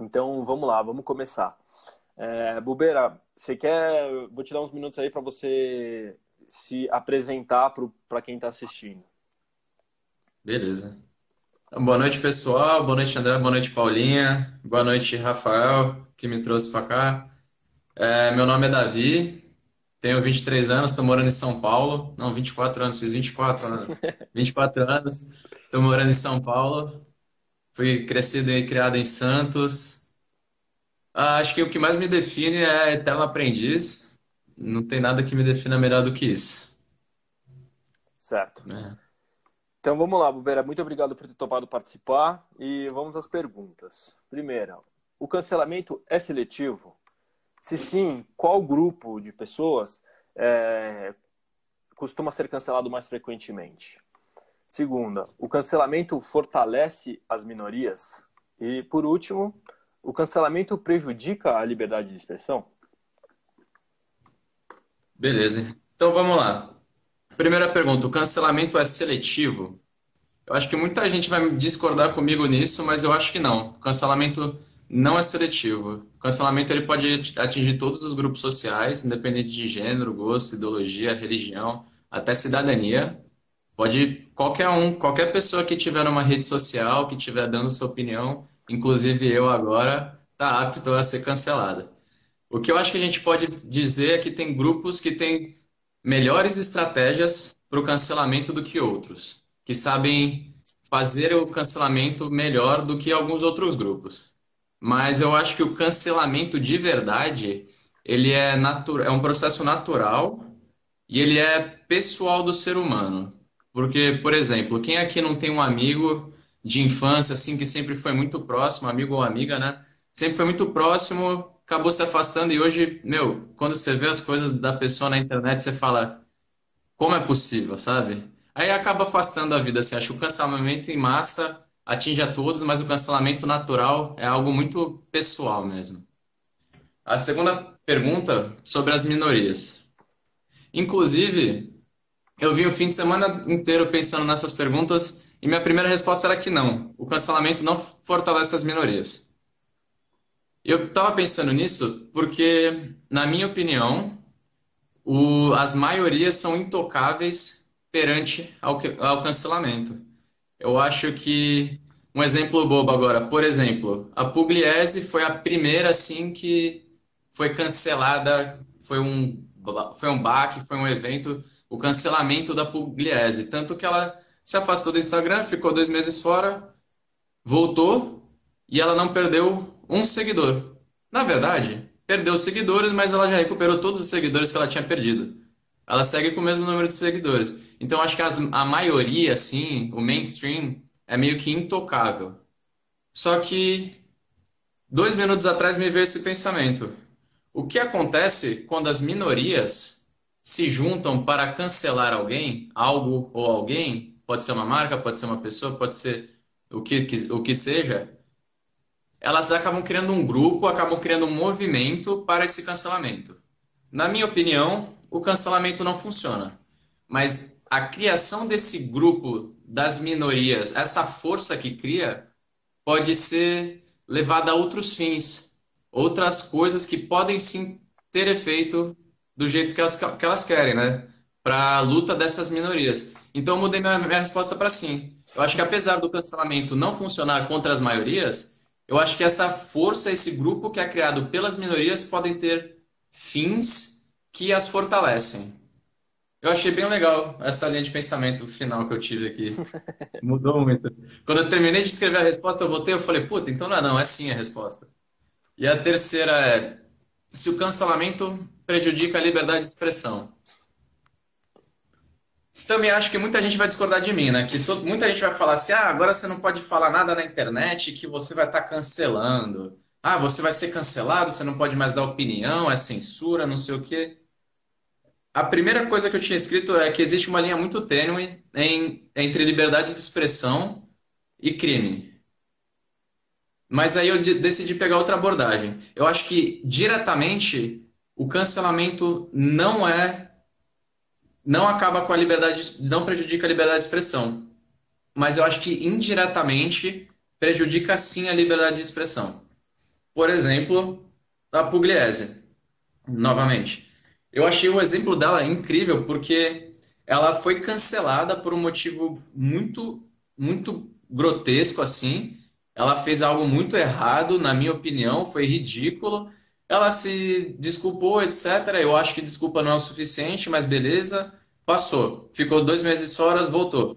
Então vamos lá, vamos começar. É, Bubeira, você quer. Vou te dar uns minutos aí para você se apresentar para quem está assistindo. Beleza. Então, boa noite, pessoal. Boa noite, André. Boa noite, Paulinha. Boa noite, Rafael, que me trouxe para cá. É, meu nome é Davi, tenho 23 anos, estou morando em São Paulo. Não, 24 anos, fiz 24 anos. 24 anos, estou morando em São Paulo. Fui crescido e criado em Santos. Ah, acho que o que mais me define é eterno aprendiz. Não tem nada que me defina melhor do que isso. Certo. É. Então vamos lá, Bubeira. Muito obrigado por ter topado participar e vamos às perguntas. Primeira, o cancelamento é seletivo? Se sim, qual grupo de pessoas é, costuma ser cancelado mais frequentemente? Segunda, o cancelamento fortalece as minorias? E, por último, o cancelamento prejudica a liberdade de expressão? Beleza. Então vamos lá. Primeira pergunta: o cancelamento é seletivo? Eu acho que muita gente vai discordar comigo nisso, mas eu acho que não. O cancelamento não é seletivo. O cancelamento ele pode atingir todos os grupos sociais, independente de gênero, gosto, ideologia, religião, até cidadania. Pode qualquer um, qualquer pessoa que tiver numa rede social, que estiver dando sua opinião, inclusive eu agora, está apto a ser cancelada. O que eu acho que a gente pode dizer é que tem grupos que têm melhores estratégias para o cancelamento do que outros, que sabem fazer o cancelamento melhor do que alguns outros grupos. Mas eu acho que o cancelamento de verdade, ele é, é um processo natural e ele é pessoal do ser humano. Porque, por exemplo, quem aqui não tem um amigo de infância, assim, que sempre foi muito próximo, amigo ou amiga, né? Sempre foi muito próximo, acabou se afastando e hoje, meu, quando você vê as coisas da pessoa na internet, você fala, como é possível, sabe? Aí acaba afastando a vida, assim, acho que o cancelamento em massa atinge a todos, mas o cancelamento natural é algo muito pessoal mesmo. A segunda pergunta sobre as minorias. Inclusive, eu vi o fim de semana inteiro pensando nessas perguntas e minha primeira resposta era que não. O cancelamento não fortalece as minorias. Eu estava pensando nisso porque, na minha opinião, o, as maiorias são intocáveis perante ao, ao cancelamento. Eu acho que um exemplo bobo agora, por exemplo, a Pugliese foi a primeira assim que foi cancelada, foi um foi um baque, foi um evento o cancelamento da Pugliese. Tanto que ela se afastou do Instagram, ficou dois meses fora, voltou e ela não perdeu um seguidor. Na verdade, perdeu seguidores, mas ela já recuperou todos os seguidores que ela tinha perdido. Ela segue com o mesmo número de seguidores. Então, acho que as, a maioria, assim, o mainstream, é meio que intocável. Só que dois minutos atrás me veio esse pensamento. O que acontece quando as minorias se juntam para cancelar alguém, algo ou alguém, pode ser uma marca, pode ser uma pessoa, pode ser o que, o que seja, elas acabam criando um grupo, acabam criando um movimento para esse cancelamento. Na minha opinião, o cancelamento não funciona. Mas a criação desse grupo das minorias, essa força que cria, pode ser levada a outros fins, outras coisas que podem sim ter efeito do jeito que elas, que elas querem, né? Para a luta dessas minorias. Então, eu mudei minha, minha resposta para sim. Eu acho que apesar do cancelamento não funcionar contra as maiorias, eu acho que essa força, esse grupo que é criado pelas minorias, podem ter fins que as fortalecem. Eu achei bem legal essa linha de pensamento final que eu tive aqui. Mudou muito. Quando eu terminei de escrever a resposta, eu voltei e falei, puta, então não é não, é sim a resposta. E a terceira é, se o cancelamento prejudica a liberdade de expressão. Também acho que muita gente vai discordar de mim, né? Que todo, muita gente vai falar assim: ah, agora você não pode falar nada na internet que você vai estar tá cancelando. Ah, você vai ser cancelado, você não pode mais dar opinião, é censura, não sei o quê. A primeira coisa que eu tinha escrito é que existe uma linha muito tênue em, entre liberdade de expressão e crime. Mas aí eu decidi pegar outra abordagem. Eu acho que diretamente o cancelamento não é não acaba com a liberdade, não prejudica a liberdade de expressão. Mas eu acho que indiretamente prejudica sim a liberdade de expressão. por exemplo, a Pugliese, novamente. Eu achei o exemplo dela incrível porque ela foi cancelada por um motivo muito, muito grotesco assim. Ela fez algo muito errado, na minha opinião, foi ridículo. Ela se desculpou, etc. Eu acho que desculpa não é o suficiente, mas beleza, passou. Ficou dois meses fora, voltou.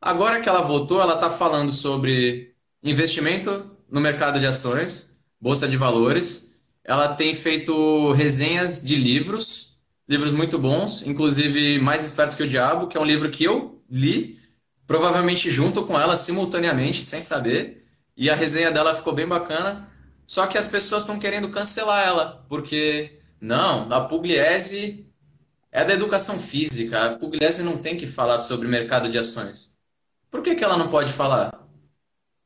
Agora que ela voltou, ela está falando sobre investimento no mercado de ações, bolsa de valores. Ela tem feito resenhas de livros, livros muito bons, inclusive Mais Esperto que o Diabo, que é um livro que eu li, provavelmente junto com ela, simultaneamente, sem saber. E a resenha dela ficou bem bacana. Só que as pessoas estão querendo cancelar ela, porque não, a Pugliese é da educação física. A Pugliese não tem que falar sobre mercado de ações. Por que, que ela não pode falar?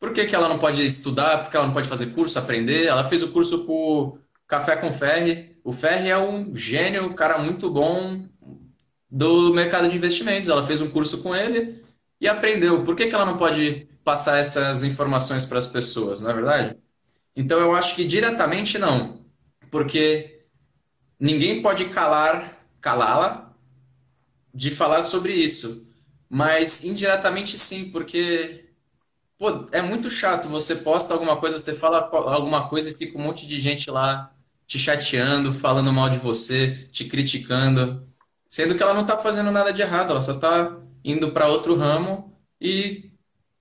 Por que, que ela não pode estudar? Por que ela não pode fazer curso, aprender? Ela fez o curso com Café com Ferri. O Ferri é um gênio, um cara muito bom do mercado de investimentos. Ela fez um curso com ele e aprendeu. Por que, que ela não pode passar essas informações para as pessoas, não é verdade? Então eu acho que diretamente não, porque ninguém pode calar, calá-la de falar sobre isso, mas indiretamente sim, porque pô, é muito chato. Você posta alguma coisa, você fala alguma coisa e fica um monte de gente lá te chateando, falando mal de você, te criticando, sendo que ela não está fazendo nada de errado, ela só está indo para outro ramo e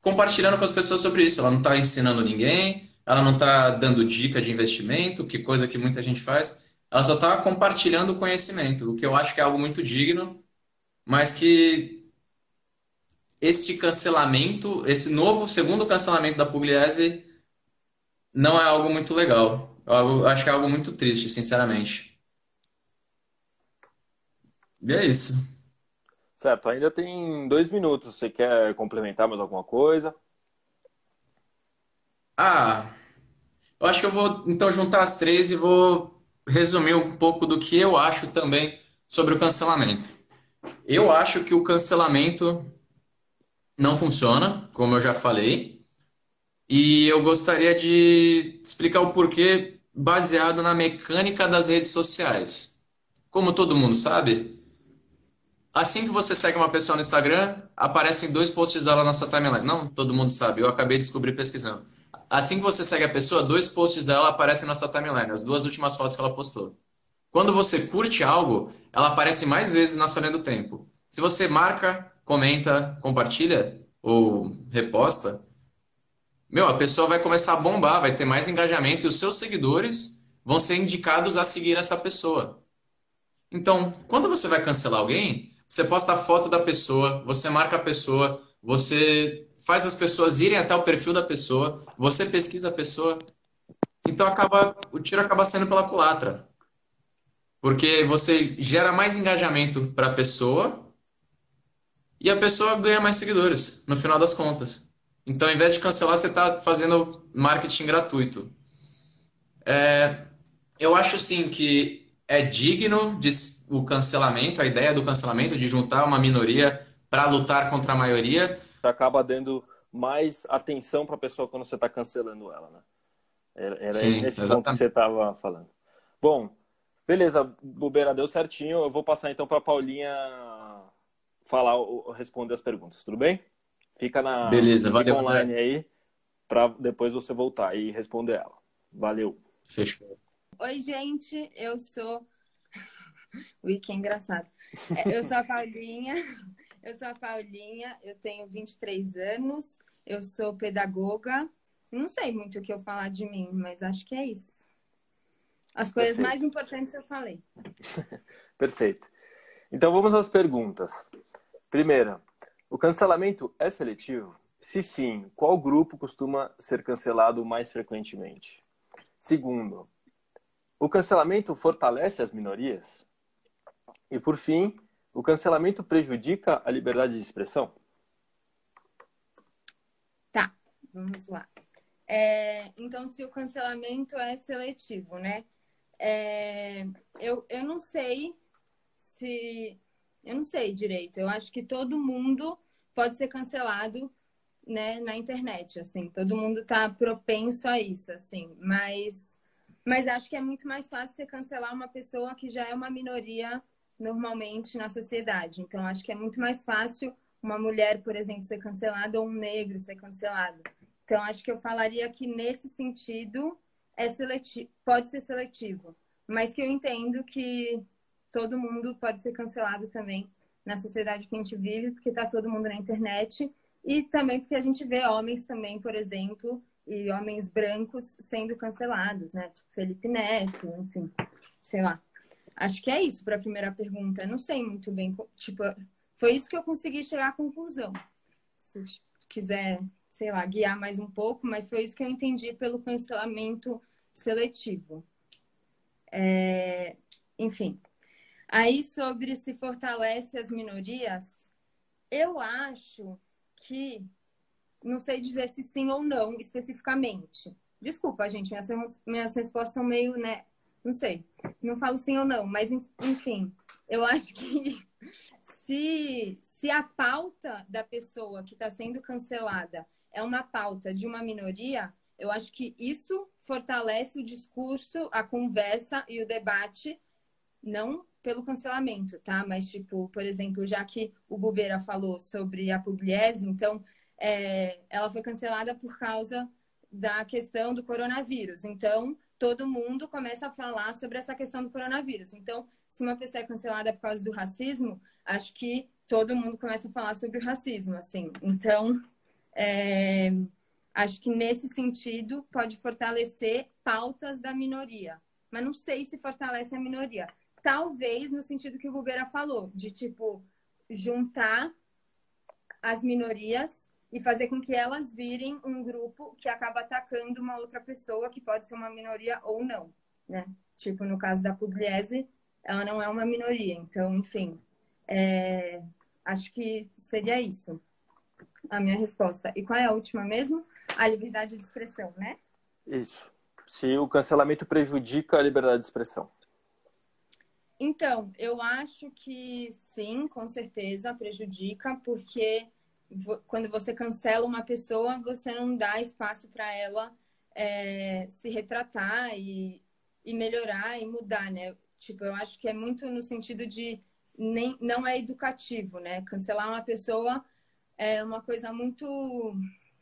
compartilhando com as pessoas sobre isso. Ela não está ensinando ninguém, ela não está dando dica de investimento, que coisa que muita gente faz. Ela só está compartilhando o conhecimento, o que eu acho que é algo muito digno, mas que este cancelamento, esse novo segundo cancelamento da Pugliese, não é algo muito legal. Eu acho que é algo muito triste, sinceramente. E é isso. Certo, ainda tem dois minutos. Você quer complementar mais alguma coisa? Ah, eu acho que eu vou então juntar as três e vou resumir um pouco do que eu acho também sobre o cancelamento. Eu acho que o cancelamento não funciona, como eu já falei, e eu gostaria de explicar o porquê baseado na mecânica das redes sociais. Como todo mundo sabe, assim que você segue uma pessoa no Instagram, aparecem dois posts dela na sua timeline. Não, todo mundo sabe, eu acabei de descobrir pesquisando. Assim que você segue a pessoa, dois posts dela aparecem na sua timeline, as duas últimas fotos que ela postou. Quando você curte algo, ela aparece mais vezes na sua linha do tempo. Se você marca, comenta, compartilha ou reposta, meu, a pessoa vai começar a bombar, vai ter mais engajamento e os seus seguidores vão ser indicados a seguir essa pessoa. Então, quando você vai cancelar alguém, você posta a foto da pessoa, você marca a pessoa, você faz as pessoas irem até o perfil da pessoa, você pesquisa a pessoa. Então acaba, o tiro acaba sendo pela culatra. Porque você gera mais engajamento para a pessoa e a pessoa ganha mais seguidores, no final das contas. Então, ao invés de cancelar, você está fazendo marketing gratuito. É, eu acho sim que é digno de, o cancelamento, a ideia do cancelamento, de juntar uma minoria para lutar contra a maioria, acaba dando mais atenção para a pessoa quando você está cancelando ela, né? Era, Sim, esse exatamente. ponto que você estava falando. Bom, beleza, Bubeira, deu certinho. Eu vou passar então para a Paulinha falar, responder as perguntas, tudo bem? Fica na beleza, fica valeu, online aí para depois você voltar e responder ela. Valeu. Fechou. Oi, gente, eu sou. Ui, que engraçado. É, eu sou a Paulinha. Eu sou a Paulinha, eu tenho 23 anos, eu sou pedagoga. Não sei muito o que eu falar de mim, mas acho que é isso. As coisas Perfeito. mais importantes eu falei. Perfeito. Então vamos às perguntas. Primeira, o cancelamento é seletivo? Se sim, qual grupo costuma ser cancelado mais frequentemente? Segundo, o cancelamento fortalece as minorias? E por fim, o cancelamento prejudica a liberdade de expressão? Tá, vamos lá. É, então, se o cancelamento é seletivo, né? É, eu, eu não sei se. Eu não sei direito. Eu acho que todo mundo pode ser cancelado né, na internet, assim. Todo mundo tá propenso a isso, assim. Mas Mas acho que é muito mais fácil você cancelar uma pessoa que já é uma minoria normalmente na sociedade. Então, acho que é muito mais fácil uma mulher, por exemplo, ser cancelada ou um negro ser cancelado. Então, acho que eu falaria que nesse sentido é seletivo, pode ser seletivo, mas que eu entendo que todo mundo pode ser cancelado também na sociedade que a gente vive, porque está todo mundo na internet e também porque a gente vê homens também, por exemplo, e homens brancos sendo cancelados, né? Tipo Felipe Neto, enfim, sei lá. Acho que é isso para a primeira pergunta. Não sei muito bem, tipo, foi isso que eu consegui chegar à conclusão. Se quiser, sei lá, guiar mais um pouco, mas foi isso que eu entendi pelo cancelamento seletivo. É... Enfim. Aí, sobre se fortalece as minorias, eu acho que não sei dizer se sim ou não especificamente. Desculpa, gente, minhas, minhas respostas são meio, né? Não sei. Não falo sim ou não, mas enfim, eu acho que se, se a pauta da pessoa que está sendo cancelada é uma pauta de uma minoria, eu acho que isso fortalece o discurso, a conversa e o debate, não pelo cancelamento, tá? Mas, tipo, por exemplo, já que o Bubeira falou sobre a Pugliese, então é, ela foi cancelada por causa da questão do coronavírus. Então, todo mundo começa a falar sobre essa questão do coronavírus. Então, se uma pessoa é cancelada por causa do racismo, acho que todo mundo começa a falar sobre o racismo, assim. Então, é, acho que nesse sentido pode fortalecer pautas da minoria. Mas não sei se fortalece a minoria. Talvez no sentido que o Bubeira falou, de tipo juntar as minorias e fazer com que elas virem um grupo que acaba atacando uma outra pessoa que pode ser uma minoria ou não, né? Tipo, no caso da Pugliese, ela não é uma minoria. Então, enfim, é... acho que seria isso a minha resposta. E qual é a última mesmo? A liberdade de expressão, né? Isso. Se o cancelamento prejudica a liberdade de expressão. Então, eu acho que sim, com certeza prejudica, porque quando você cancela uma pessoa, você não dá espaço para ela é, se retratar e, e melhorar e mudar, né? Tipo, eu acho que é muito no sentido de nem, não é educativo, né? Cancelar uma pessoa é uma coisa muito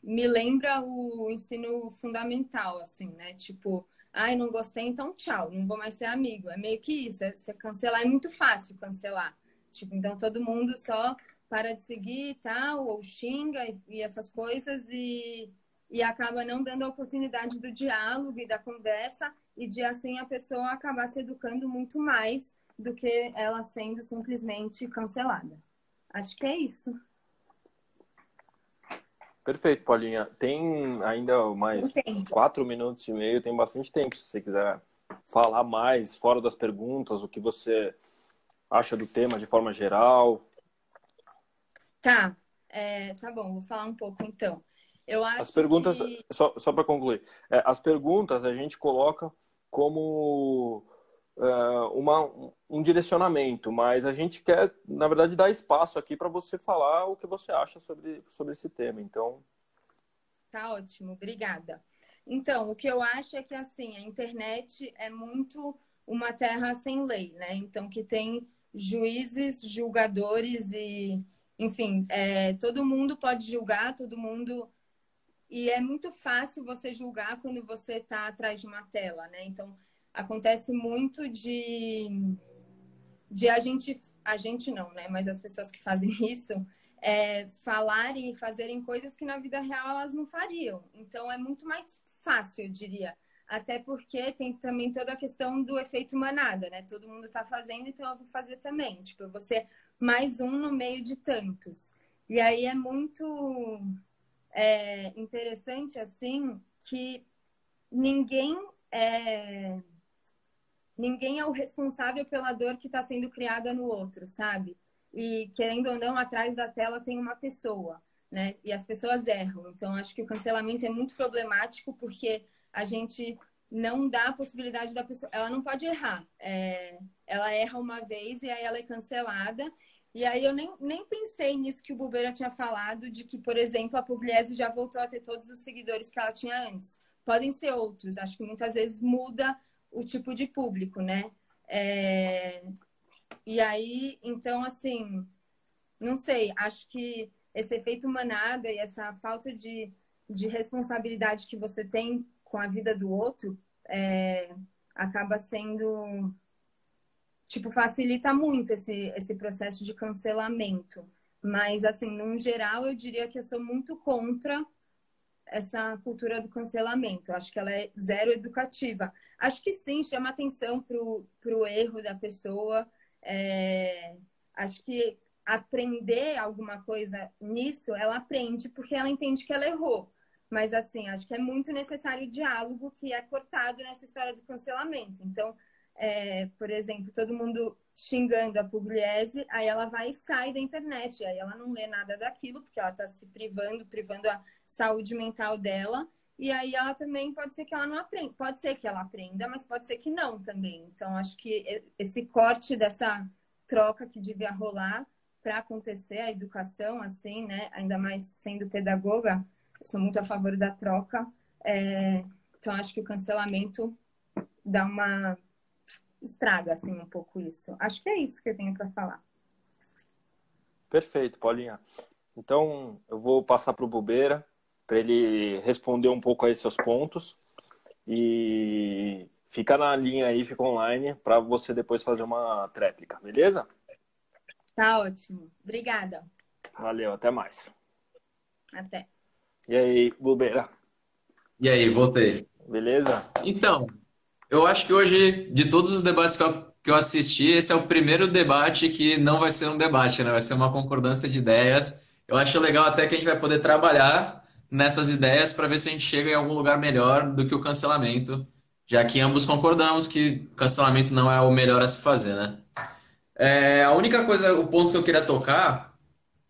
me lembra o ensino fundamental, assim, né? Tipo, ai, não gostei, então tchau, não vou mais ser amigo. É meio que isso, é, você cancelar é muito fácil cancelar. Tipo, então todo mundo só para de seguir e tal, ou xinga e, e essas coisas, e, e acaba não dando a oportunidade do diálogo e da conversa, e de assim a pessoa acabar se educando muito mais do que ela sendo simplesmente cancelada. Acho que é isso. Perfeito, Paulinha. Tem ainda mais quatro minutos e meio, tem bastante tempo se você quiser falar mais, fora das perguntas, o que você acha do tema de forma geral. Tá, é, tá bom, vou falar um pouco então. Eu acho as perguntas, que... só, só para concluir, é, as perguntas a gente coloca como é, uma, um direcionamento, mas a gente quer, na verdade, dar espaço aqui para você falar o que você acha sobre, sobre esse tema. Então. Tá ótimo, obrigada. Então, o que eu acho é que assim, a internet é muito uma terra sem lei, né? Então, que tem juízes, julgadores e enfim, é, todo mundo pode julgar, todo mundo. E é muito fácil você julgar quando você está atrás de uma tela, né? Então, acontece muito de, de a gente, a gente não, né? Mas as pessoas que fazem isso, é, falarem e fazerem coisas que na vida real elas não fariam. Então, é muito mais fácil, eu diria. Até porque tem também toda a questão do efeito manada, né? Todo mundo está fazendo, então eu vou fazer também. Tipo, você mais um no meio de tantos. E aí é muito é, interessante, assim, que ninguém é, ninguém é o responsável pela dor que está sendo criada no outro, sabe? E querendo ou não, atrás da tela tem uma pessoa, né? E as pessoas erram. Então, acho que o cancelamento é muito problemático porque a gente não dá a possibilidade da pessoa. Ela não pode errar. É, ela erra uma vez e aí ela é cancelada. E aí eu nem, nem pensei nisso que o Bubeira tinha falado, de que, por exemplo, a Pugliese já voltou a ter todos os seguidores que ela tinha antes. Podem ser outros. Acho que muitas vezes muda o tipo de público, né? É... E aí, então, assim, não sei, acho que esse efeito manada e essa falta de, de responsabilidade que você tem com a vida do outro é, acaba sendo. Tipo, facilita muito esse, esse processo de cancelamento. Mas, assim, num geral, eu diria que eu sou muito contra essa cultura do cancelamento. Acho que ela é zero educativa. Acho que sim, chama atenção para o erro da pessoa. É, acho que aprender alguma coisa nisso, ela aprende porque ela entende que ela errou. Mas, assim, acho que é muito necessário o diálogo que é cortado nessa história do cancelamento. Então, é, por exemplo, todo mundo xingando a Pugliese, aí ela vai e sai da internet, aí ela não lê nada daquilo, porque ela está se privando, privando a saúde mental dela, e aí ela também pode ser que ela não aprenda, pode ser que ela aprenda, mas pode ser que não também. Então, acho que esse corte dessa troca que devia rolar para acontecer a educação, assim, né? Ainda mais sendo pedagoga, sou muito a favor da troca. É... Então, acho que o cancelamento dá uma estraga assim um pouco isso. Acho que é isso que eu tenho para falar. Perfeito, Paulinha. Então, eu vou passar para o Bubeira para ele responder um pouco aí seus pontos e fica na linha aí, fica online para você depois fazer uma tréplica, beleza? Tá ótimo. Obrigada. Valeu, até mais. Até. E aí, Bubeira? E aí, voltei. Beleza? Então, eu acho que hoje, de todos os debates que eu, que eu assisti, esse é o primeiro debate que não vai ser um debate, né? Vai ser uma concordância de ideias. Eu acho legal até que a gente vai poder trabalhar nessas ideias para ver se a gente chega em algum lugar melhor do que o cancelamento, já que ambos concordamos que cancelamento não é o melhor a se fazer, né? É, a única coisa, o ponto que eu queria tocar,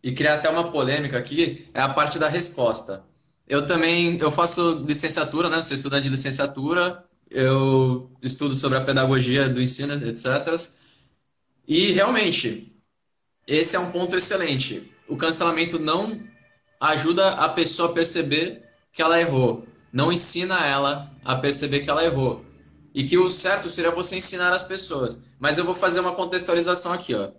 e criar até uma polêmica aqui, é a parte da resposta. Eu também, eu faço licenciatura, né? Sou estudante de licenciatura, eu estudo sobre a pedagogia do ensino, etc. E realmente, esse é um ponto excelente. O cancelamento não ajuda a pessoa a perceber que ela errou, não ensina ela a perceber que ela errou. E que o certo seria você ensinar as pessoas. Mas eu vou fazer uma contextualização aqui, ó.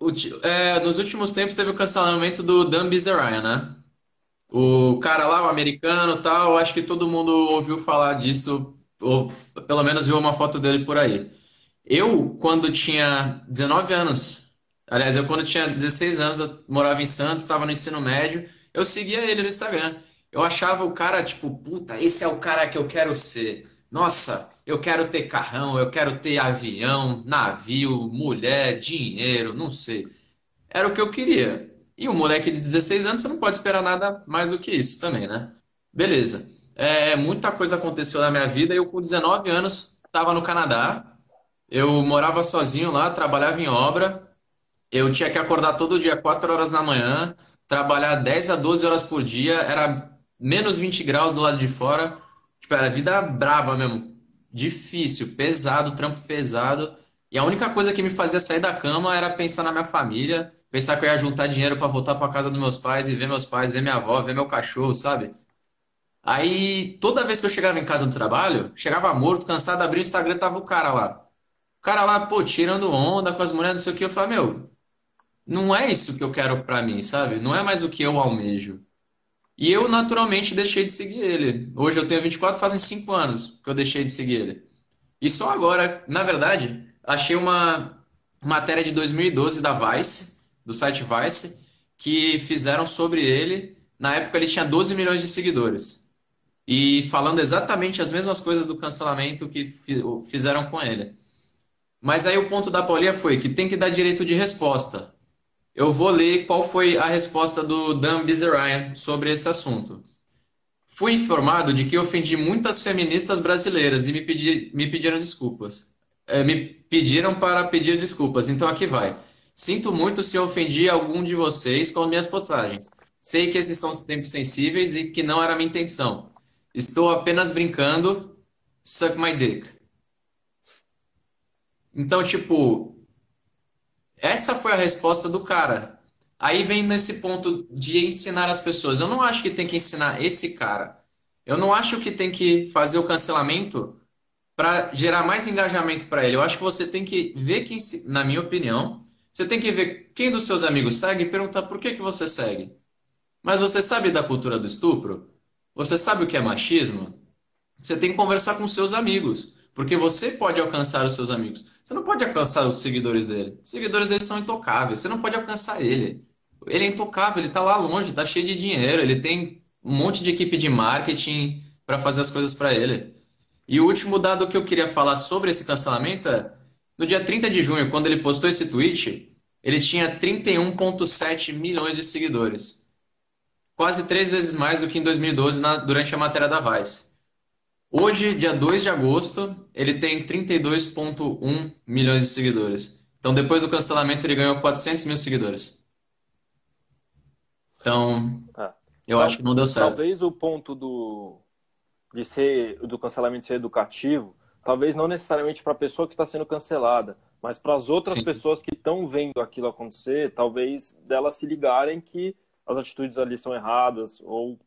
O, é, nos últimos tempos teve o cancelamento do Dan Bilzerian, né? O cara lá, o americano tal, acho que todo mundo ouviu falar disso, ou pelo menos viu uma foto dele por aí. Eu, quando tinha 19 anos, aliás, eu quando tinha 16 anos, eu morava em Santos, estava no ensino médio, eu seguia ele no Instagram. Eu achava o cara, tipo, puta, esse é o cara que eu quero ser. Nossa, eu quero ter carrão, eu quero ter avião, navio, mulher, dinheiro, não sei. Era o que eu queria. E um moleque de 16 anos, você não pode esperar nada mais do que isso também, né? Beleza. É, muita coisa aconteceu na minha vida. Eu, com 19 anos, estava no Canadá. Eu morava sozinho lá, trabalhava em obra. Eu tinha que acordar todo dia 4 horas da manhã, trabalhar 10 a 12 horas por dia. Era menos 20 graus do lado de fora. Tipo, era vida braba mesmo. Difícil, pesado, trampo pesado. E a única coisa que me fazia sair da cama era pensar na minha família, pensar que eu ia juntar dinheiro para voltar para casa dos meus pais e ver meus pais, ver minha avó, ver meu cachorro, sabe? Aí, toda vez que eu chegava em casa do trabalho, chegava morto, cansado, abria o Instagram, tava o cara lá. O cara lá, pô, tirando onda com as mulheres, não sei o que. Eu falei, meu, não é isso que eu quero pra mim, sabe? Não é mais o que eu almejo. E eu, naturalmente, deixei de seguir ele. Hoje eu tenho 24, fazem 5 anos que eu deixei de seguir ele. E só agora, na verdade, achei uma matéria de 2012 da Vice, do site Vice, que fizeram sobre ele. Na época ele tinha 12 milhões de seguidores. E falando exatamente as mesmas coisas do cancelamento que fizeram com ele. Mas aí o ponto da Paulinha foi que tem que dar direito de resposta. Eu vou ler qual foi a resposta do Dan Bizerayan sobre esse assunto. Fui informado de que ofendi muitas feministas brasileiras e me, pedi, me pediram desculpas é, me pediram para pedir desculpas, então aqui vai. Sinto muito se ofendi algum de vocês com minhas postagens. Sei que esses são tempos sensíveis e que não era minha intenção. Estou apenas brincando. Suck my dick. Então, tipo, essa foi a resposta do cara. Aí vem nesse ponto de ensinar as pessoas. Eu não acho que tem que ensinar esse cara. Eu não acho que tem que fazer o cancelamento para gerar mais engajamento para ele. Eu acho que você tem que ver quem, na minha opinião, você tem que ver quem dos seus amigos segue e perguntar por que, que você segue. Mas você sabe da cultura do estupro? Você sabe o que é machismo? Você tem que conversar com seus amigos, porque você pode alcançar os seus amigos. Você não pode alcançar os seguidores dele. Os seguidores dele são intocáveis. Você não pode alcançar ele. Ele é intocável, ele está lá longe, está cheio de dinheiro, ele tem um monte de equipe de marketing para fazer as coisas para ele. E o último dado que eu queria falar sobre esse cancelamento é: no dia 30 de junho, quando ele postou esse tweet, ele tinha 31,7 milhões de seguidores. Quase três vezes mais do que em 2012, na, durante a matéria da Vice. Hoje, dia 2 de agosto, ele tem 32,1 milhões de seguidores. Então, depois do cancelamento, ele ganhou 400 mil seguidores. Então, ah. eu acho que não deu certo. Talvez o ponto do, de ser do cancelamento ser educativo, talvez não necessariamente para a pessoa que está sendo cancelada, mas para as outras Sim. pessoas que estão vendo aquilo acontecer, talvez delas se ligarem que as atitudes ali são erradas ou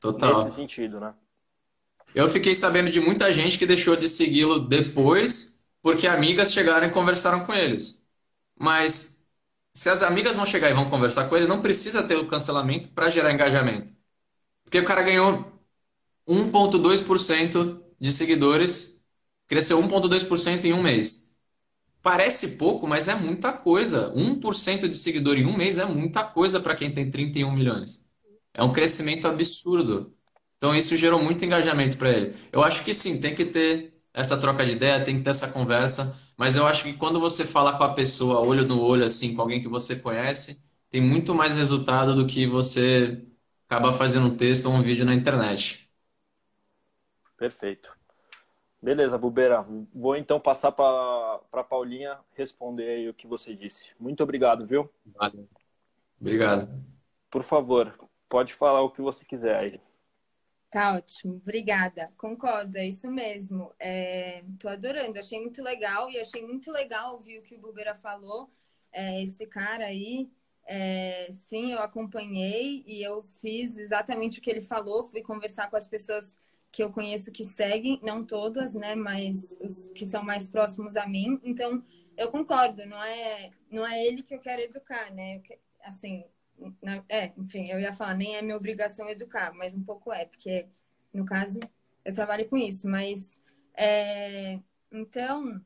Total. nesse sentido, né? Eu fiquei sabendo de muita gente que deixou de segui-lo depois porque amigas chegaram e conversaram com eles. Mas se as amigas vão chegar e vão conversar com ele, não precisa ter o cancelamento para gerar engajamento. Porque o cara ganhou 1,2% de seguidores, cresceu 1,2% em um mês. Parece pouco, mas é muita coisa. 1% de seguidor em um mês é muita coisa para quem tem 31 milhões. É um crescimento absurdo. Então isso gerou muito engajamento para ele. Eu acho que sim, tem que ter essa troca de ideia, tem que ter essa conversa, mas eu acho que quando você fala com a pessoa olho no olho, assim, com alguém que você conhece, tem muito mais resultado do que você acabar fazendo um texto ou um vídeo na internet. Perfeito. Beleza, Bubeira. Vou então passar para a Paulinha responder aí o que você disse. Muito obrigado, viu? Vale. Obrigado. Por favor, pode falar o que você quiser aí. Tá ótimo, obrigada. Concordo, é isso mesmo. É, tô adorando, achei muito legal e achei muito legal ouvir o que o Bubeira falou. É, esse cara aí, é, sim, eu acompanhei e eu fiz exatamente o que ele falou. Fui conversar com as pessoas que eu conheço que seguem, não todas, né, mas os que são mais próximos a mim. Então, eu concordo, não é, não é ele que eu quero educar, né? Eu, assim, é, enfim, eu ia falar, nem é minha obrigação educar, mas um pouco é, porque no caso eu trabalho com isso, mas é, então,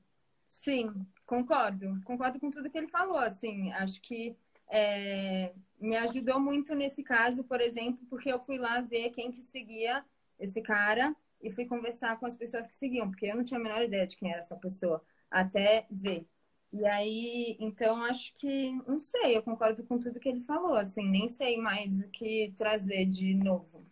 sim, concordo, concordo com tudo que ele falou, assim, acho que é, me ajudou muito nesse caso, por exemplo, porque eu fui lá ver quem que seguia esse cara e fui conversar com as pessoas que seguiam, porque eu não tinha a menor ideia de quem era essa pessoa, até ver. E aí, então, acho que, não sei, eu concordo com tudo que ele falou, assim, nem sei mais o que trazer de novo.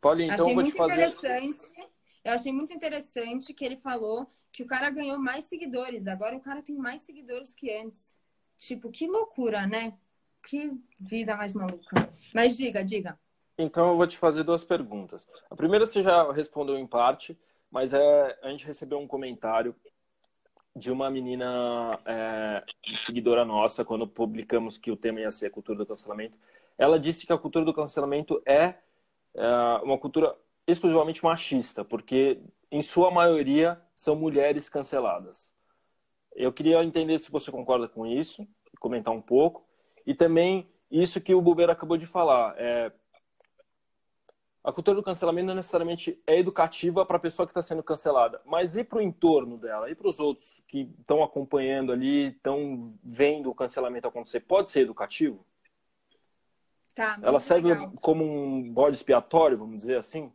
Paulinho, então achei eu vou muito te fazer... interessante. Eu achei muito interessante que ele falou que o cara ganhou mais seguidores. Agora o cara tem mais seguidores que antes. Tipo, que loucura, né? Que vida mais maluca. Mas diga, diga. Então eu vou te fazer duas perguntas. A primeira você já respondeu em parte, mas é, a gente recebeu um comentário de uma menina é, seguidora nossa quando publicamos que o tema ia ser a cultura do cancelamento. Ela disse que a cultura do cancelamento é, é uma cultura exclusivamente machista, porque em sua maioria são mulheres canceladas. Eu queria entender se você concorda com isso, comentar um pouco, e também isso que o Bubeiro acabou de falar. É, a cultura do cancelamento não necessariamente é educativa para a pessoa que está sendo cancelada, mas e para o entorno dela, e para os outros que estão acompanhando ali, estão vendo o cancelamento acontecer, pode ser educativo? Tá, Ela serve legal. como um bode expiatório, vamos dizer assim?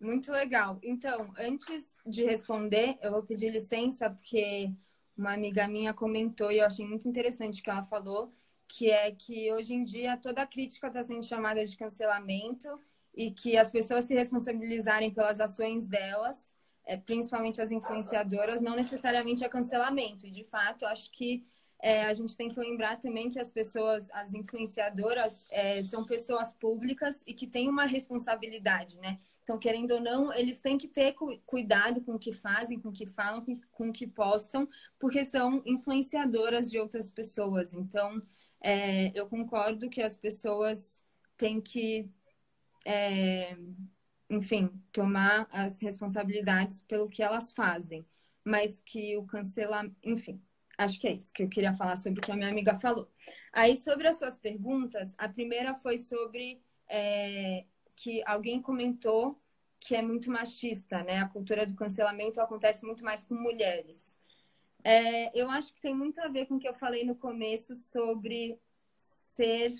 Muito legal. Então, antes de responder, eu vou pedir licença, porque uma amiga minha comentou e eu achei muito interessante o que ela falou, que é que hoje em dia toda crítica está sendo chamada de cancelamento e que as pessoas se responsabilizarem pelas ações delas, é, principalmente as influenciadoras, não necessariamente é cancelamento. E, de fato, acho que é, a gente tem que lembrar também que as pessoas, as influenciadoras, é, são pessoas públicas e que têm uma responsabilidade, né? Então, querendo ou não, eles têm que ter cuidado com o que fazem, com o que falam, com o que postam, porque são influenciadoras de outras pessoas. Então, é, eu concordo que as pessoas têm que é, enfim, tomar as responsabilidades pelo que elas fazem, mas que o cancelamento, enfim, acho que é isso que eu queria falar sobre o que a minha amiga falou. Aí, sobre as suas perguntas, a primeira foi sobre é, que alguém comentou que é muito machista, né? A cultura do cancelamento acontece muito mais com mulheres. É, eu acho que tem muito a ver com o que eu falei no começo sobre ser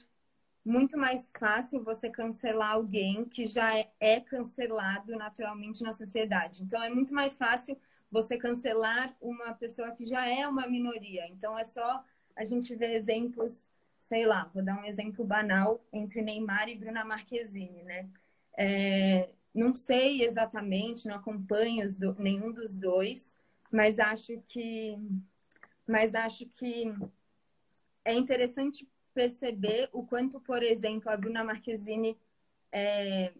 muito mais fácil você cancelar alguém que já é cancelado naturalmente na sociedade. Então, é muito mais fácil você cancelar uma pessoa que já é uma minoria. Então, é só a gente ver exemplos, sei lá, vou dar um exemplo banal entre Neymar e Bruna Marquezine, né? É, não sei exatamente, não acompanho do, nenhum dos dois, mas acho que, mas acho que é interessante perceber o quanto, por exemplo, a Bruna Marquezine é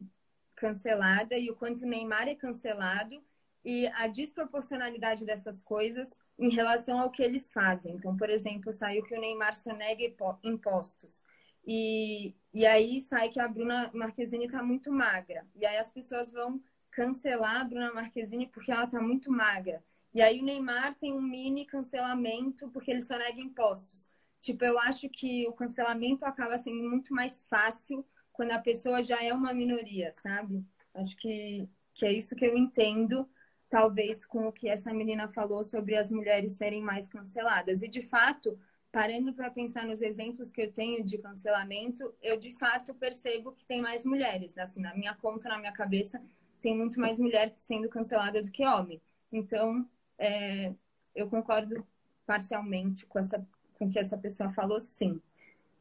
cancelada e o quanto o Neymar é cancelado e a desproporcionalidade dessas coisas em relação ao que eles fazem. Então, por exemplo, saiu que o Neymar sonega impostos. E, e aí sai que a Bruna Marquezine está muito magra. E aí as pessoas vão cancelar a Bruna Marquezine porque ela está muito magra. E aí o Neymar tem um mini cancelamento porque ele sonega impostos. Tipo, eu acho que o cancelamento acaba sendo muito mais fácil quando a pessoa já é uma minoria, sabe? Acho que, que é isso que eu entendo, talvez, com o que essa menina falou sobre as mulheres serem mais canceladas. E, de fato, parando para pensar nos exemplos que eu tenho de cancelamento, eu, de fato, percebo que tem mais mulheres. Assim, na minha conta, na minha cabeça, tem muito mais mulher sendo cancelada do que homem. Então, é, eu concordo parcialmente com essa com que essa pessoa falou sim.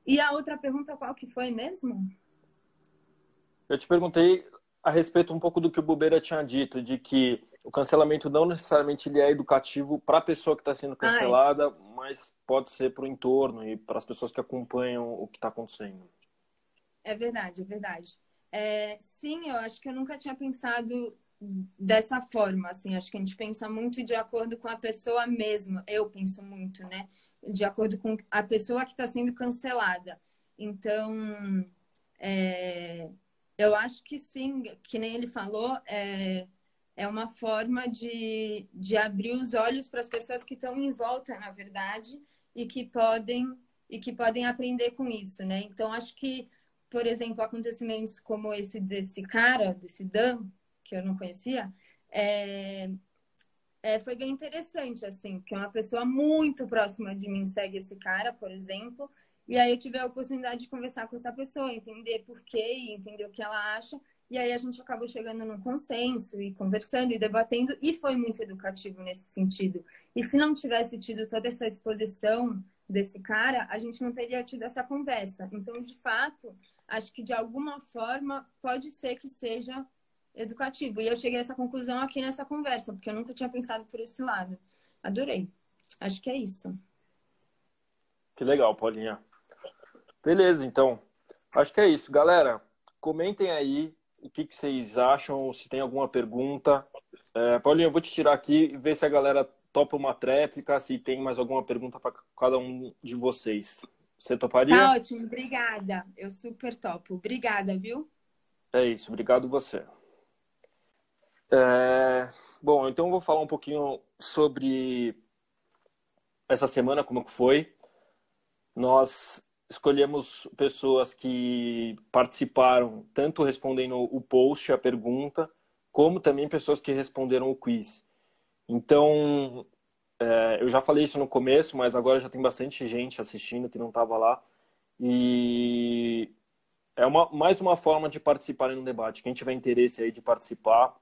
E a outra pergunta qual que foi mesmo? Eu te perguntei a respeito um pouco do que o Bubeira tinha dito, de que o cancelamento não necessariamente ele é educativo para a pessoa que está sendo cancelada, Ai. mas pode ser para o entorno e para as pessoas que acompanham o que está acontecendo. É verdade, é verdade. É, sim, eu acho que eu nunca tinha pensado dessa forma, assim, acho que a gente pensa muito de acordo com a pessoa mesma. Eu penso muito, né? De acordo com a pessoa que está sendo cancelada. Então, é, eu acho que sim, que nem ele falou, é, é uma forma de, de abrir os olhos para as pessoas que estão em volta, na verdade, e que podem e que podem aprender com isso, né? Então, acho que, por exemplo, acontecimentos como esse desse cara, desse Dan, que eu não conhecia, é, é, foi bem interessante, assim, porque uma pessoa muito próxima de mim segue esse cara, por exemplo, e aí eu tive a oportunidade de conversar com essa pessoa, entender por quê, entender o que ela acha, e aí a gente acabou chegando num consenso e conversando e debatendo, e foi muito educativo nesse sentido. E se não tivesse tido toda essa exposição desse cara, a gente não teria tido essa conversa. Então, de fato, acho que de alguma forma pode ser que seja educativo. E eu cheguei a essa conclusão aqui nessa conversa, porque eu nunca tinha pensado por esse lado. Adorei. Acho que é isso. Que legal, Paulinha. Beleza, então. Acho que é isso. Galera, comentem aí o que, que vocês acham, se tem alguma pergunta. É, Paulinha, eu vou te tirar aqui e ver se a galera topa uma tréplica, se tem mais alguma pergunta para cada um de vocês. Você toparia? Tá ótimo, obrigada. Eu super topo. Obrigada, viu? É isso, obrigado você. É... Bom, então eu vou falar um pouquinho sobre essa semana, como que foi. Nós escolhemos pessoas que participaram, tanto respondendo o post, a pergunta, como também pessoas que responderam o quiz. Então, é, eu já falei isso no começo, mas agora já tem bastante gente assistindo que não estava lá. E é uma, mais uma forma de participar no debate. Quem tiver interesse aí de participar,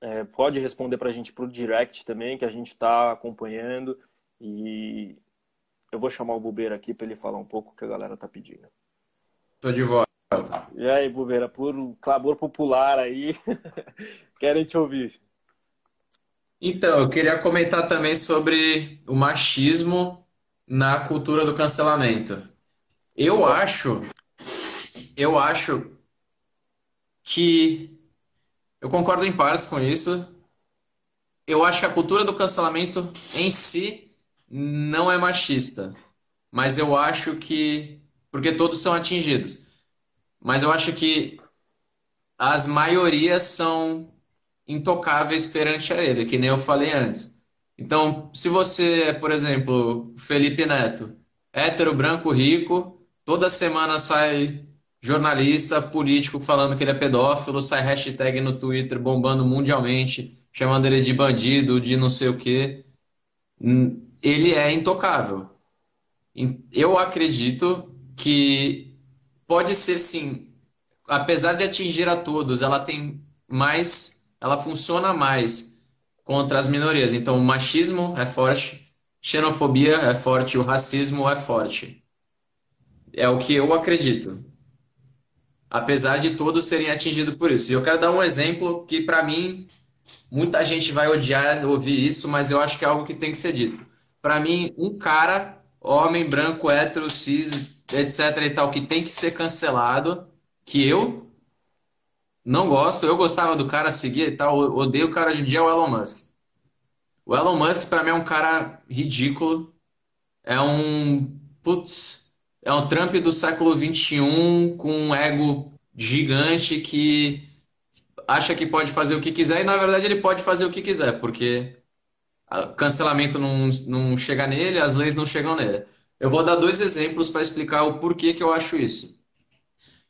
é, pode responder para a gente por direct também, que a gente está acompanhando. E eu vou chamar o Bubeira aqui para ele falar um pouco o que a galera está pedindo. Tô de volta. E aí, Bubeira, por clamor popular aí, querem te ouvir. Então, eu queria comentar também sobre o machismo na cultura do cancelamento. Eu acho, eu acho que eu concordo em partes com isso. Eu acho que a cultura do cancelamento em si não é machista. Mas eu acho que. Porque todos são atingidos. Mas eu acho que as maiorias são intocáveis perante a ele, que nem eu falei antes. Então, se você é, por exemplo, Felipe Neto, hétero, branco, rico, toda semana sai jornalista, político falando que ele é pedófilo, sai hashtag no Twitter bombando mundialmente, chamando ele de bandido, de não sei o quê. Hum, ele é intocável. Eu acredito que pode ser sim, apesar de atingir a todos, ela tem mais, ela funciona mais contra as minorias. Então, o machismo é forte, xenofobia é forte, o racismo é forte. É o que eu acredito. Apesar de todos serem atingidos por isso. E eu quero dar um exemplo que, para mim, muita gente vai odiar ouvir isso, mas eu acho que é algo que tem que ser dito. Para mim, um cara, homem, branco, hétero, cis, etc e tal, que tem que ser cancelado, que eu não gosto, eu gostava do cara seguir e tal, odeio o cara em dia é o Elon Musk. O Elon Musk para mim é um cara ridículo, é um putz, é um Trump do século 21 com um ego gigante que acha que pode fazer o que quiser e na verdade ele pode fazer o que quiser, porque cancelamento não, não chega nele, as leis não chegam nele. Eu vou dar dois exemplos para explicar o porquê que eu acho isso.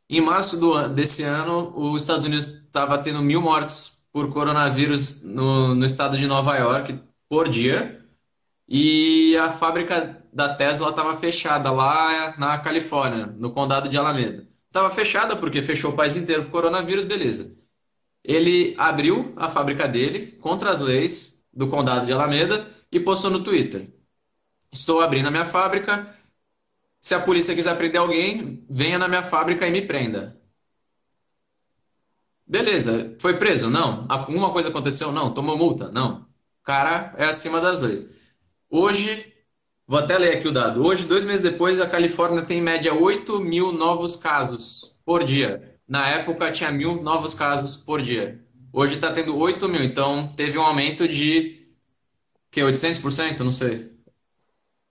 Em março do, desse ano, os Estados Unidos estava tendo mil mortes por coronavírus no, no estado de Nova York por dia. E a fábrica da Tesla estava fechada lá na Califórnia, no condado de Alameda. Estava fechada porque fechou o país inteiro por coronavírus, beleza. Ele abriu a fábrica dele contra as leis do condado de Alameda e postou no Twitter. Estou abrindo a minha fábrica. Se a polícia quiser prender alguém, venha na minha fábrica e me prenda. Beleza, foi preso? Não. Alguma coisa aconteceu? Não. Tomou multa? Não. O cara é acima das leis. Hoje, vou até ler aqui o dado. Hoje, dois meses depois, a Califórnia tem em média 8 mil novos casos por dia. Na época, tinha mil novos casos por dia. Hoje está tendo 8 mil, então teve um aumento de que 800%? Não sei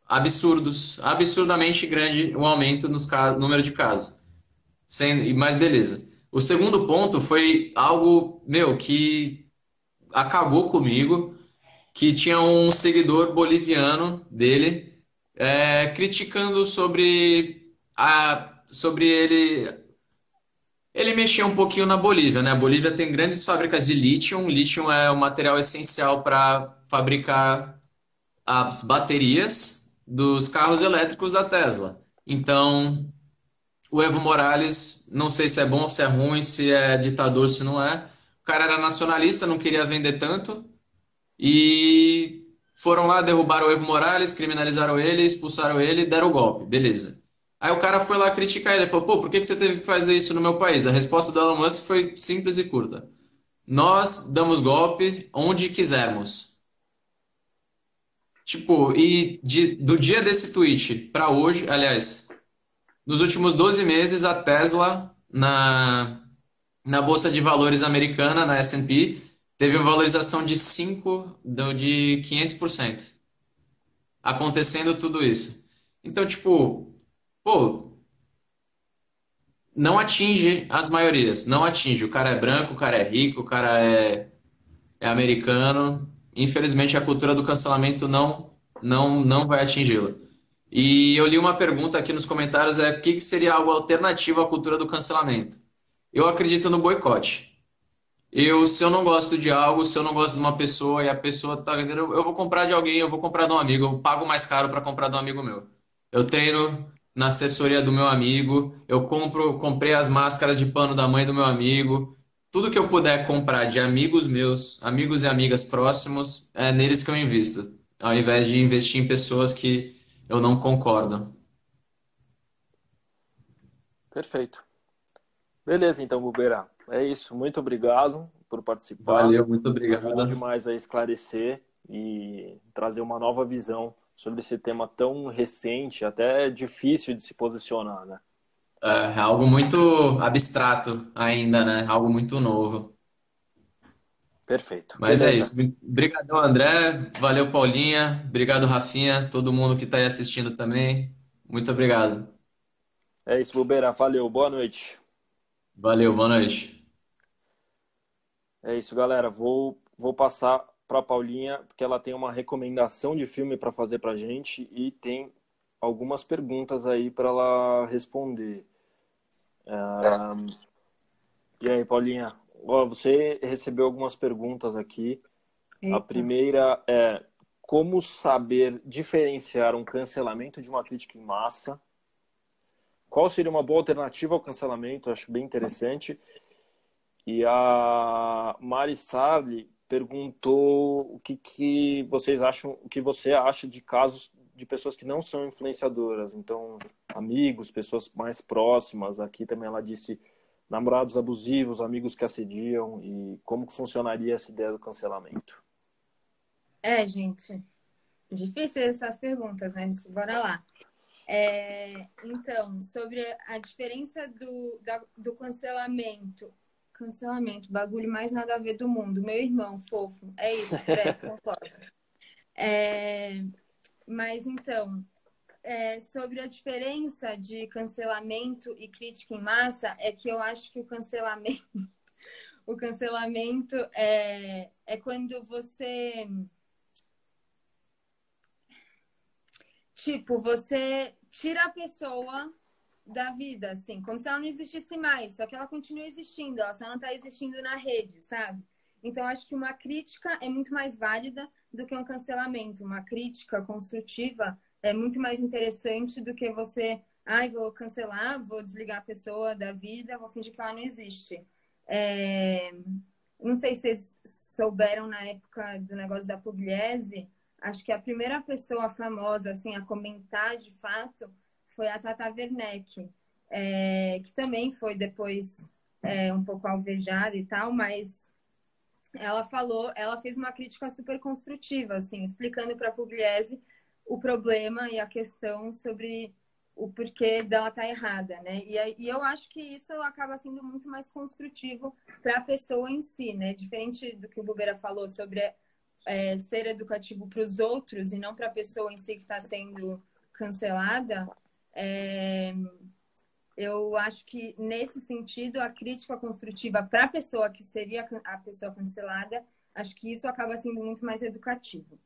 absurdos, absurdamente grande o aumento no número de casos. Sem, mas beleza. O segundo ponto foi algo, meu, que acabou comigo, que tinha um seguidor boliviano dele é, criticando sobre a, sobre ele ele mexia um pouquinho na Bolívia, né? A Bolívia tem grandes fábricas de lítio. Lítio é o material essencial para fabricar as baterias dos carros elétricos da Tesla. Então, o Evo Morales, não sei se é bom, se é ruim, se é ditador, se não é. O cara era nacionalista, não queria vender tanto. E foram lá, derrubaram o Evo Morales, criminalizaram ele, expulsaram ele e deram o golpe. Beleza. Aí o cara foi lá criticar ele. Falou, pô, por que você teve que fazer isso no meu país? A resposta do Elon Musk foi simples e curta. Nós damos golpe onde quisermos. Tipo, e de, do dia desse tweet para hoje, aliás, nos últimos 12 meses, a Tesla na, na Bolsa de Valores americana, na S&P, teve uma valorização de 5, de 500%. Acontecendo tudo isso. Então, tipo, pô, não atinge as maiorias, não atinge. O cara é branco, o cara é rico, o cara é, é americano, infelizmente a cultura do cancelamento não não não vai atingi-la. E eu li uma pergunta aqui nos comentários é o que, que seria algo alternativo à cultura do cancelamento? Eu acredito no boicote. Eu, se eu não gosto de algo, se eu não gosto de uma pessoa e a pessoa tá vendendo, eu vou comprar de alguém, eu vou comprar de um amigo, eu pago mais caro para comprar de um amigo meu. Eu treino na assessoria do meu amigo, eu compro, comprei as máscaras de pano da mãe do meu amigo, tudo que eu puder comprar de amigos meus, amigos e amigas próximos, é neles que eu invisto, ao invés de investir em pessoas que eu não concordo. Perfeito. Beleza, então, Bubeira. É isso. Muito obrigado por participar. Valeu, muito obrigado. Bom demais a esclarecer e trazer uma nova visão sobre esse tema tão recente, até difícil de se posicionar, né? É, é algo muito abstrato ainda, né? Algo muito novo. Perfeito. Mas é Beleza. é isso. Obrigado, André. Valeu, Paulinha. Obrigado, Rafinha. Todo mundo que está aí assistindo também. Muito obrigado. É isso, Bubeira. Valeu. Boa noite. Valeu, boa noite. É isso, galera. Vou, vou passar para a Paulinha, porque ela tem uma recomendação de filme para fazer para gente e tem algumas perguntas aí para ela responder. Um, e aí, Paulinha? Você recebeu algumas perguntas aqui. Eita. A primeira é como saber diferenciar um cancelamento de uma crítica em massa? Qual seria uma boa alternativa ao cancelamento? acho bem interessante. E a Mari Sarli perguntou o que, que vocês acham, o que você acha de casos de pessoas que não são influenciadoras, então amigos, pessoas mais próximas. Aqui também ela disse namorados abusivos, amigos que assediam e como que funcionaria essa ideia do cancelamento? É, gente, difícil essas perguntas, mas bora lá. É, então, sobre a diferença do, da, do cancelamento. Cancelamento, bagulho mais nada a ver do mundo. Meu irmão, fofo. É isso, Fred, concordo. É, mas então, é, sobre a diferença de cancelamento e crítica em massa, é que eu acho que o cancelamento, o cancelamento é, é quando você tipo, você tira a pessoa da vida, assim, como se ela não existisse mais, só que ela continua existindo, ela só não está existindo na rede, sabe? Então, acho que uma crítica é muito mais válida do que um cancelamento. Uma crítica construtiva é muito mais interessante do que você, ai, vou cancelar, vou desligar a pessoa da vida, vou fingir que ela não existe. É... Não sei se vocês souberam na época do negócio da Pugliese, acho que a primeira pessoa famosa assim a comentar de fato foi a Tata Werneck, é... que também foi depois é, um pouco alvejada e tal, mas ela falou, ela fez uma crítica super construtiva, assim, explicando para a Pugliese o problema e a questão sobre o porquê dela tá errada, né? E, e, eu acho que isso acaba sendo muito mais construtivo para a pessoa em si, né? Diferente do que o Bubeira falou sobre é, ser educativo para os outros e não para a pessoa em si que está sendo cancelada, é, eu acho que nesse sentido a crítica construtiva para a pessoa que seria a pessoa cancelada, acho que isso acaba sendo muito mais educativo.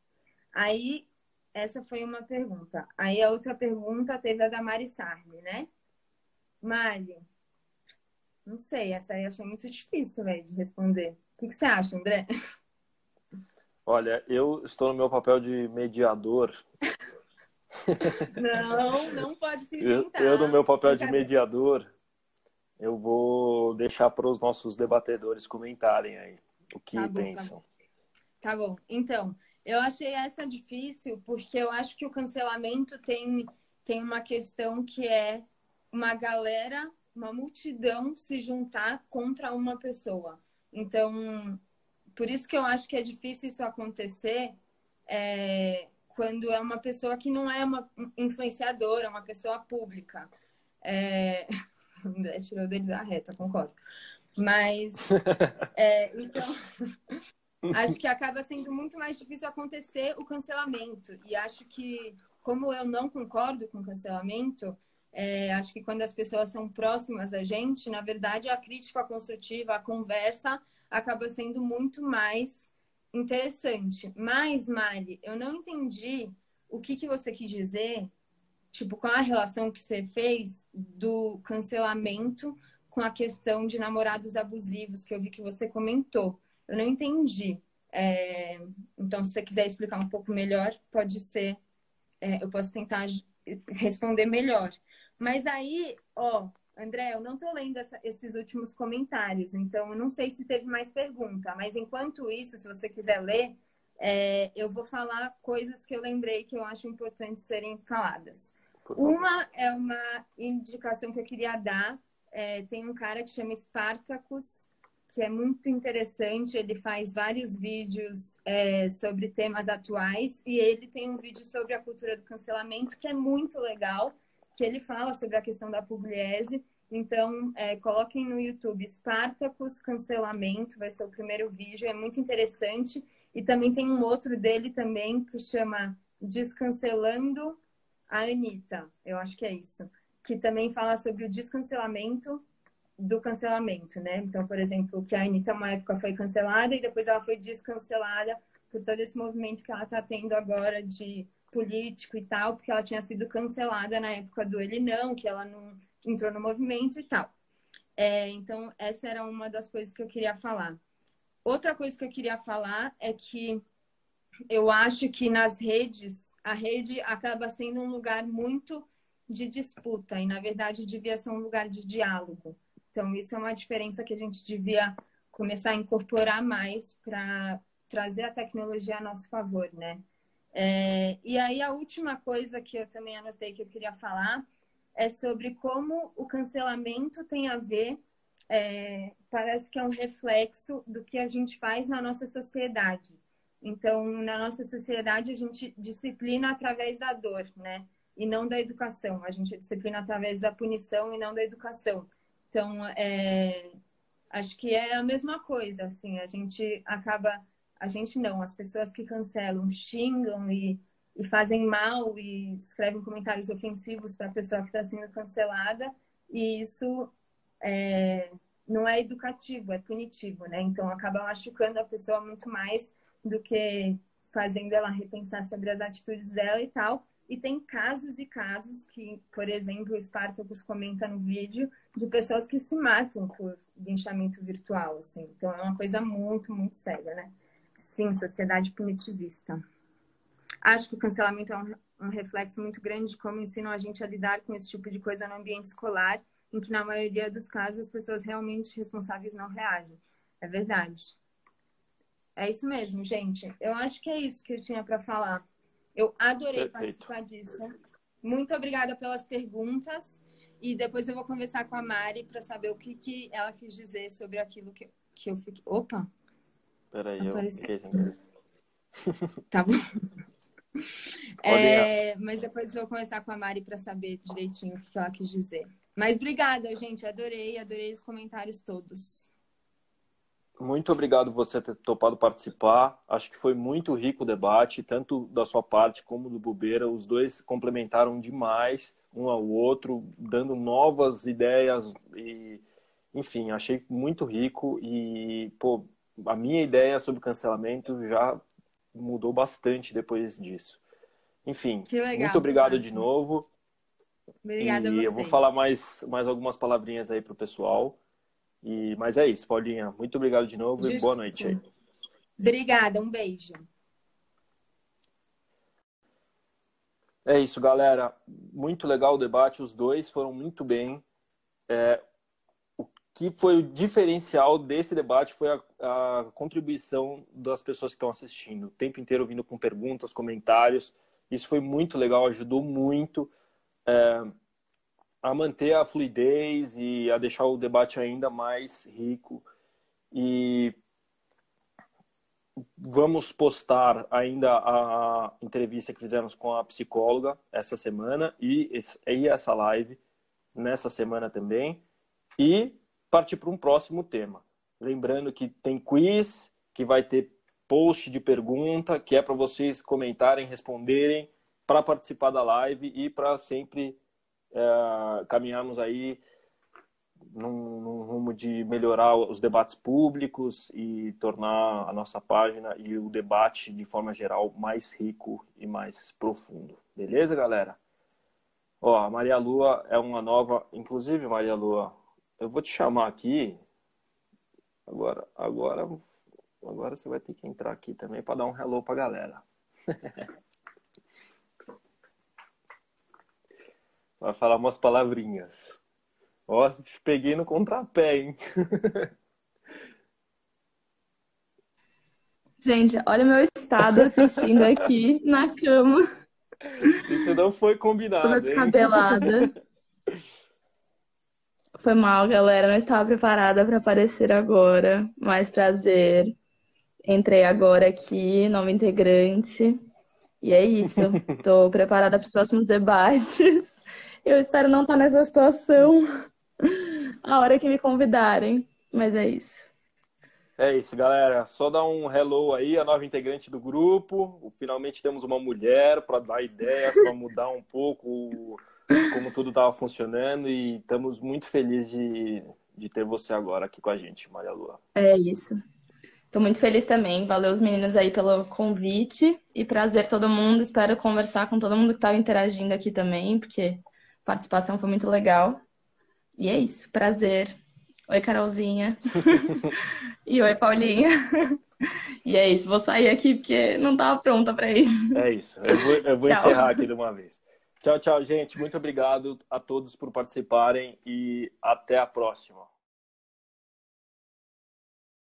Aí essa foi uma pergunta. Aí a outra pergunta teve a da Mari Sarli, né? Mari, não sei, essa aí eu achei muito difícil, velho, de responder. O que, que você acha, André? Olha, eu estou no meu papel de mediador. Não, não pode se inventar. Eu, eu no meu papel de mediador, eu vou deixar para os nossos debatedores comentarem aí o que tá bom, pensam. Tá bom. tá bom. Então, eu achei essa difícil porque eu acho que o cancelamento tem, tem uma questão que é uma galera, uma multidão se juntar contra uma pessoa. Então, por isso que eu acho que é difícil isso acontecer é, quando é uma pessoa que não é uma influenciadora, é uma pessoa pública. É... André tirou dele da reta, concordo. Mas, é, então, acho que acaba sendo muito mais difícil acontecer o cancelamento. E acho que, como eu não concordo com cancelamento, é, acho que quando as pessoas são próximas a gente, na verdade, a crítica construtiva, a conversa, acaba sendo muito mais interessante. Mas, Mari, eu não entendi o que, que você quis dizer, tipo, qual a relação que você fez do cancelamento com a questão de namorados abusivos, que eu vi que você comentou. Eu não entendi. É, então, se você quiser explicar um pouco melhor, pode ser. É, eu posso tentar responder melhor. Mas aí, ó, André, eu não tô lendo essa, esses últimos comentários, então eu não sei se teve mais pergunta. Mas enquanto isso, se você quiser ler, é, eu vou falar coisas que eu lembrei que eu acho importantes serem faladas. Uma é uma indicação que eu queria dar. É, tem um cara que chama Spartacus, que é muito interessante. Ele faz vários vídeos é, sobre temas atuais e ele tem um vídeo sobre a cultura do cancelamento que é muito legal, que ele fala sobre a questão da pugliese. Então, é, coloquem no YouTube Spartacus Cancelamento, vai ser o primeiro vídeo, é muito interessante. E também tem um outro dele também que chama Descancelando a Anitta, eu acho que é isso, que também fala sobre o descancelamento do cancelamento, né? Então, por exemplo, que a Anitta uma época foi cancelada e depois ela foi descancelada por todo esse movimento que ela está tendo agora de político e tal, porque ela tinha sido cancelada na época do Ele Não, que ela não entrou no movimento e tal. É, então, essa era uma das coisas que eu queria falar. Outra coisa que eu queria falar é que eu acho que nas redes, a rede acaba sendo um lugar muito de disputa e, na verdade, devia ser um lugar de diálogo. Então, isso é uma diferença que a gente devia começar a incorporar mais para trazer a tecnologia a nosso favor, né? É, e aí, a última coisa que eu também anotei que eu queria falar é sobre como o cancelamento tem a ver, é, parece que é um reflexo do que a gente faz na nossa sociedade. Então, na nossa sociedade, a gente disciplina através da dor, né? E não da educação. A gente disciplina através da punição e não da educação. Então, é, acho que é a mesma coisa, assim. A gente acaba... A gente não, as pessoas que cancelam xingam e e fazem mal e escrevem comentários ofensivos para a pessoa que está sendo cancelada e isso é, não é educativo, é punitivo, né? Então acaba machucando a pessoa muito mais do que fazendo ela repensar sobre as atitudes dela e tal. E tem casos e casos que, por exemplo, o Spartacus comenta no vídeo de pessoas que se matam por linchamento virtual, assim. Então é uma coisa muito, muito séria, né? Sim, sociedade punitivista. Acho que o cancelamento é um, um reflexo muito grande de como ensinam a gente a lidar com esse tipo de coisa no ambiente escolar, em que na maioria dos casos as pessoas realmente responsáveis não reagem. É verdade. É isso mesmo, gente. Eu acho que é isso que eu tinha para falar. Eu adorei Perfeito. participar disso. Muito obrigada pelas perguntas. E depois eu vou conversar com a Mari para saber o que, que ela quis dizer sobre aquilo que, que eu fiquei. Opa! Peraí, eu fiquei sem Tá bom. É, mas depois vou conversar com a Mari para saber direitinho o que ela quis dizer. Mas obrigada, gente. Adorei, adorei os comentários todos. Muito obrigado você ter topado participar. Acho que foi muito rico o debate, tanto da sua parte como do Bubeira. Os dois complementaram demais um ao outro, dando novas ideias e, enfim, achei muito rico e, pô, a minha ideia sobre cancelamento já mudou bastante depois disso. Enfim, legal, muito obrigado de novo. Obrigada e eu vou falar mais, mais algumas palavrinhas aí pro pessoal. E, mas é isso, Paulinha. Muito obrigado de novo Justo. e boa noite aí. Obrigada, um beijo. É isso, galera. Muito legal o debate. Os dois foram muito bem. É, que foi o diferencial desse debate foi a, a, contribuição das pessoas que estão assistindo, o tempo inteiro vindo com perguntas, comentários. Isso foi muito legal, ajudou muito é, a manter a fluidez e a deixar o debate ainda mais rico. E vamos postar ainda a entrevista que fizemos com a psicóloga essa semana e, e essa live nessa semana também. E partir para um próximo tema. Lembrando que tem quiz, que vai ter post de pergunta, que é para vocês comentarem, responderem, para participar da live e para sempre é, caminharmos aí num, num, rumo de melhorar os debates públicos e tornar a nossa página e o debate de forma geral mais rico e mais profundo. Beleza, galera? Ó, a Maria Lua é uma nova, inclusive Maria Lua, eu vou te chamar aqui. Agora, agora, agora você vai ter que entrar aqui também para dar um hello para a galera. vai falar umas palavrinhas. Ó, peguei no contrapé, hein? Gente, olha o meu estado assistindo aqui na cama. Isso não foi combinado. Toda descabelada. Foi mal, galera. Não estava preparada para aparecer agora. Mais prazer. Entrei agora aqui, nova integrante. E é isso. Estou preparada para os próximos debates. Eu espero não estar nessa situação a hora que me convidarem. Mas é isso. É isso, galera. Só dar um hello aí, a nova integrante do grupo. Finalmente temos uma mulher para dar ideias, para mudar um pouco como tudo estava funcionando e estamos muito felizes de, de ter você agora aqui com a gente, Maria Lua. É isso. Estou muito feliz também. Valeu os meninos aí pelo convite e prazer todo mundo. Espero conversar com todo mundo que estava interagindo aqui também, porque a participação foi muito legal. E é isso, prazer. Oi, Carolzinha. e oi, Paulinha. e é isso, vou sair aqui porque não estava pronta para isso. É isso, eu vou, eu vou encerrar aqui de uma vez. Tchau, tchau, gente. Muito obrigado a todos por participarem e até a próxima.